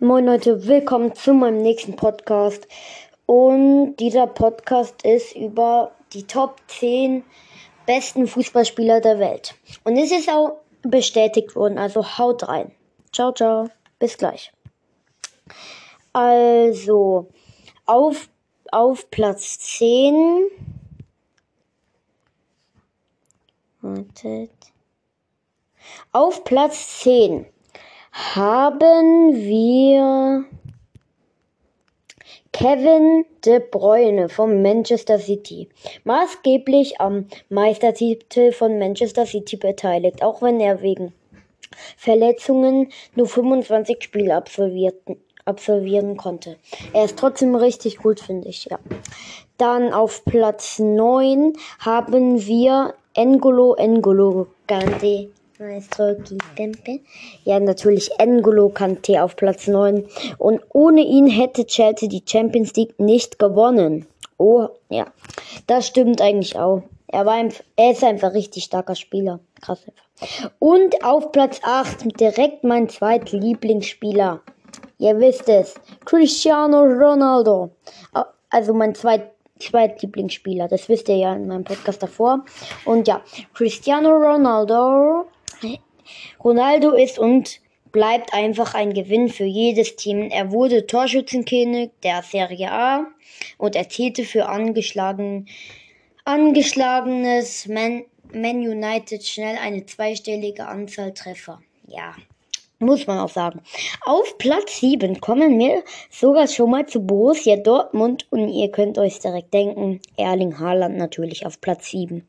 Moin Leute, willkommen zu meinem nächsten Podcast. Und dieser Podcast ist über die Top 10 besten Fußballspieler der Welt. Und es ist auch bestätigt worden, also haut rein. Ciao, ciao, bis gleich. Also, auf, auf Platz 10. Wartet. Auf Platz 10 haben wir Kevin De Bruyne von Manchester City. Maßgeblich am Meistertitel von Manchester City beteiligt, auch wenn er wegen Verletzungen nur 25 Spiele absolvieren konnte. Er ist trotzdem richtig gut, finde ich, ja. Dann auf Platz 9 haben wir Engolo Engolo Gandhi Ja, natürlich N'Golo Kante auf Platz 9. Und ohne ihn hätte Chelsea die Champions League nicht gewonnen. Oh, ja. Das stimmt eigentlich auch. Er, war er ist einfach richtig starker Spieler. Krass einfach. Und auf Platz 8 direkt mein zweiter Lieblingsspieler. Ihr wisst es. Cristiano Ronaldo. Also mein zweit, zweitlieblingsspieler. Das wisst ihr ja in meinem Podcast davor. Und ja, Cristiano Ronaldo Ronaldo ist und bleibt einfach ein Gewinn für jedes Team. Er wurde Torschützenkönig der Serie A und erzielte für angeschlagen, angeschlagenes Man, Man United schnell eine zweistellige Anzahl Treffer. Ja, muss man auch sagen. Auf Platz 7 kommen wir sogar schon mal zu Borussia Dortmund und ihr könnt euch direkt denken, Erling Haaland natürlich auf Platz 7.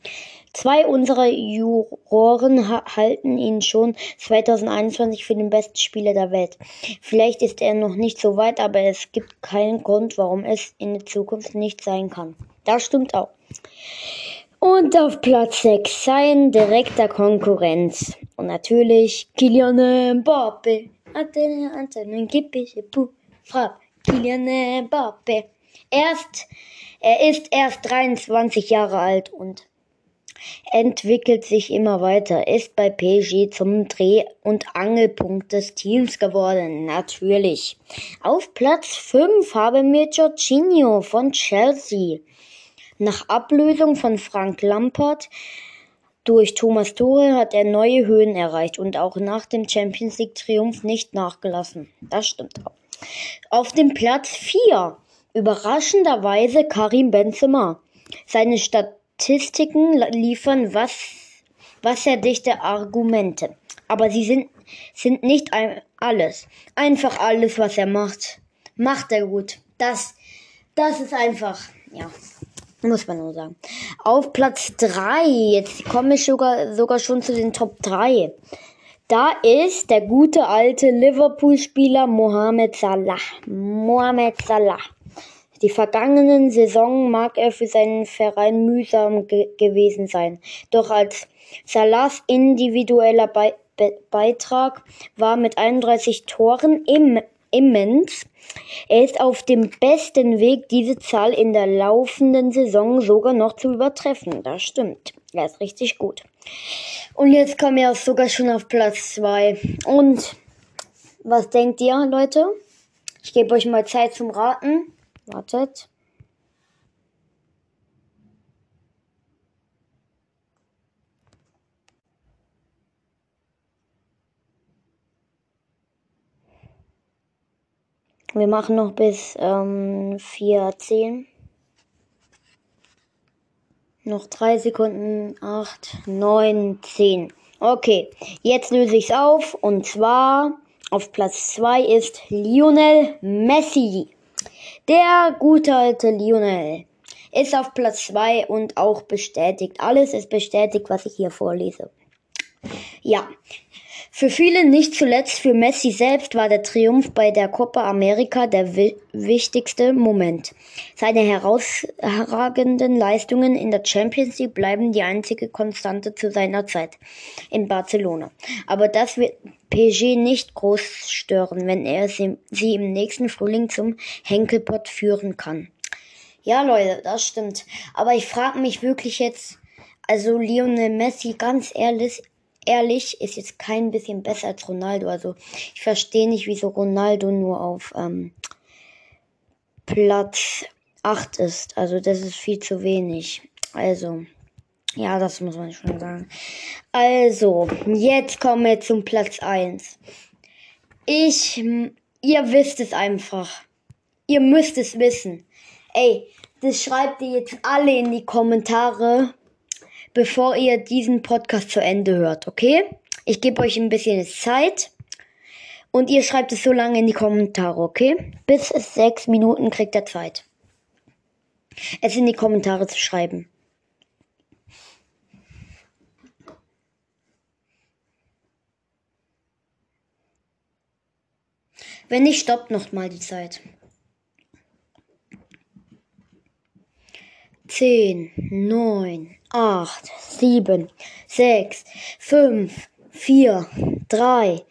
Zwei unserer Juroren halten ihn schon 2021 für den besten Spieler der Welt. Vielleicht ist er noch nicht so weit, aber es gibt keinen Grund, warum es in der Zukunft nicht sein kann. Das stimmt auch. Und auf Platz 6 sein direkter Konkurrenz. Und natürlich Kylian Mbappe. Antenne, Antenne, Frag Kylian Mbappe. Erst, er ist erst 23 Jahre alt und entwickelt sich immer weiter, ist bei PSG zum Dreh- und Angelpunkt des Teams geworden, natürlich. Auf Platz 5 haben wir Jorginho von Chelsea. Nach Ablösung von Frank Lampard durch Thomas Tuchel hat er neue Höhen erreicht und auch nach dem Champions League Triumph nicht nachgelassen. Das stimmt auch. Auf dem Platz 4 überraschenderweise Karim Benzema. Seine Statistiken liefern was, wasserdichte Argumente. Aber sie sind, sind nicht alles. Einfach alles, was er macht, macht er gut. Das, das ist einfach, ja. Muss man nur sagen. Auf Platz 3, jetzt komme ich sogar, sogar schon zu den Top 3. Da ist der gute alte Liverpool-Spieler Mohamed Salah. Mohamed Salah. Die vergangenen Saison mag er für seinen Verein mühsam ge gewesen sein. Doch als Salahs individueller Be Be Beitrag war mit 31 Toren im immens. Er ist auf dem besten Weg, diese Zahl in der laufenden Saison sogar noch zu übertreffen. Das stimmt. Er ist richtig gut. Und jetzt kommen wir sogar schon auf Platz 2. Und was denkt ihr, Leute? Ich gebe euch mal Zeit zum Raten. Wartet. Wir machen noch bis ähm, 4.10. Noch drei Sekunden. Acht, neun, zehn. Okay, jetzt löse ich es auf. Und zwar auf Platz 2 ist Lionel Messi. Der gute alte Lionel ist auf Platz 2 und auch bestätigt. Alles ist bestätigt, was ich hier vorlese. Ja, für viele, nicht zuletzt für Messi selbst, war der Triumph bei der Copa America der wi wichtigste Moment. Seine herausragenden Leistungen in der Champions League bleiben die einzige Konstante zu seiner Zeit in Barcelona. Aber das wird PSG nicht groß stören, wenn er sie, im nächsten Frühling zum Henkelpott führen kann. Ja, Leute, das stimmt. Aber ich frage mich wirklich jetzt, also Lionel Messi, ganz ehrlich, ehrlich, ist jetzt kein bisschen besser als Ronaldo. Also ich verstehe nicht, wieso Ronaldo nur auf ähm, Platz 8 ist. Also das ist viel zu wenig. Also, ja, das muss man schon sagen. Also, jetzt kommen wir zum Platz 1. Ich, ihr wisst es einfach. Ihr müsst es wissen. Ey, das schreibt ihr jetzt alle in die Kommentare, bevor ihr diesen Podcast zu Ende hört, okay? Ich gebe euch ein bisschen Zeit. Und ihr schreibt es so lange in die Kommentare, okay? Bis es sechs Minuten kriegt ihr Zeit. Es in die Kommentare zu schreiben. Wenn nicht, stoppt noch mal die Zeit. Zehn, neun, acht, sieben, sechs, fünf, vier, drei,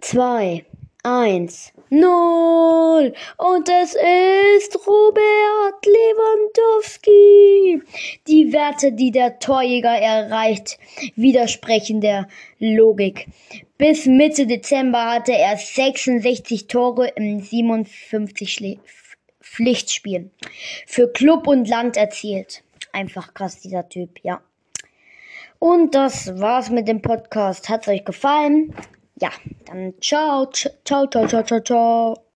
zwei, eins, null. Und es ist Robert Lewandowski. Die Werte, die der Torjäger erreicht, widersprechen der Logik. Bis Mitte Dezember hatte er 66 Tore in 57 Schlä Pflichtspielen für Club und Land erzielt. Einfach krass, dieser Typ, ja. Und das war's mit dem Podcast. Hat's euch gefallen? Ja, dann ciao, ciao, ciao, ciao, ciao, ciao.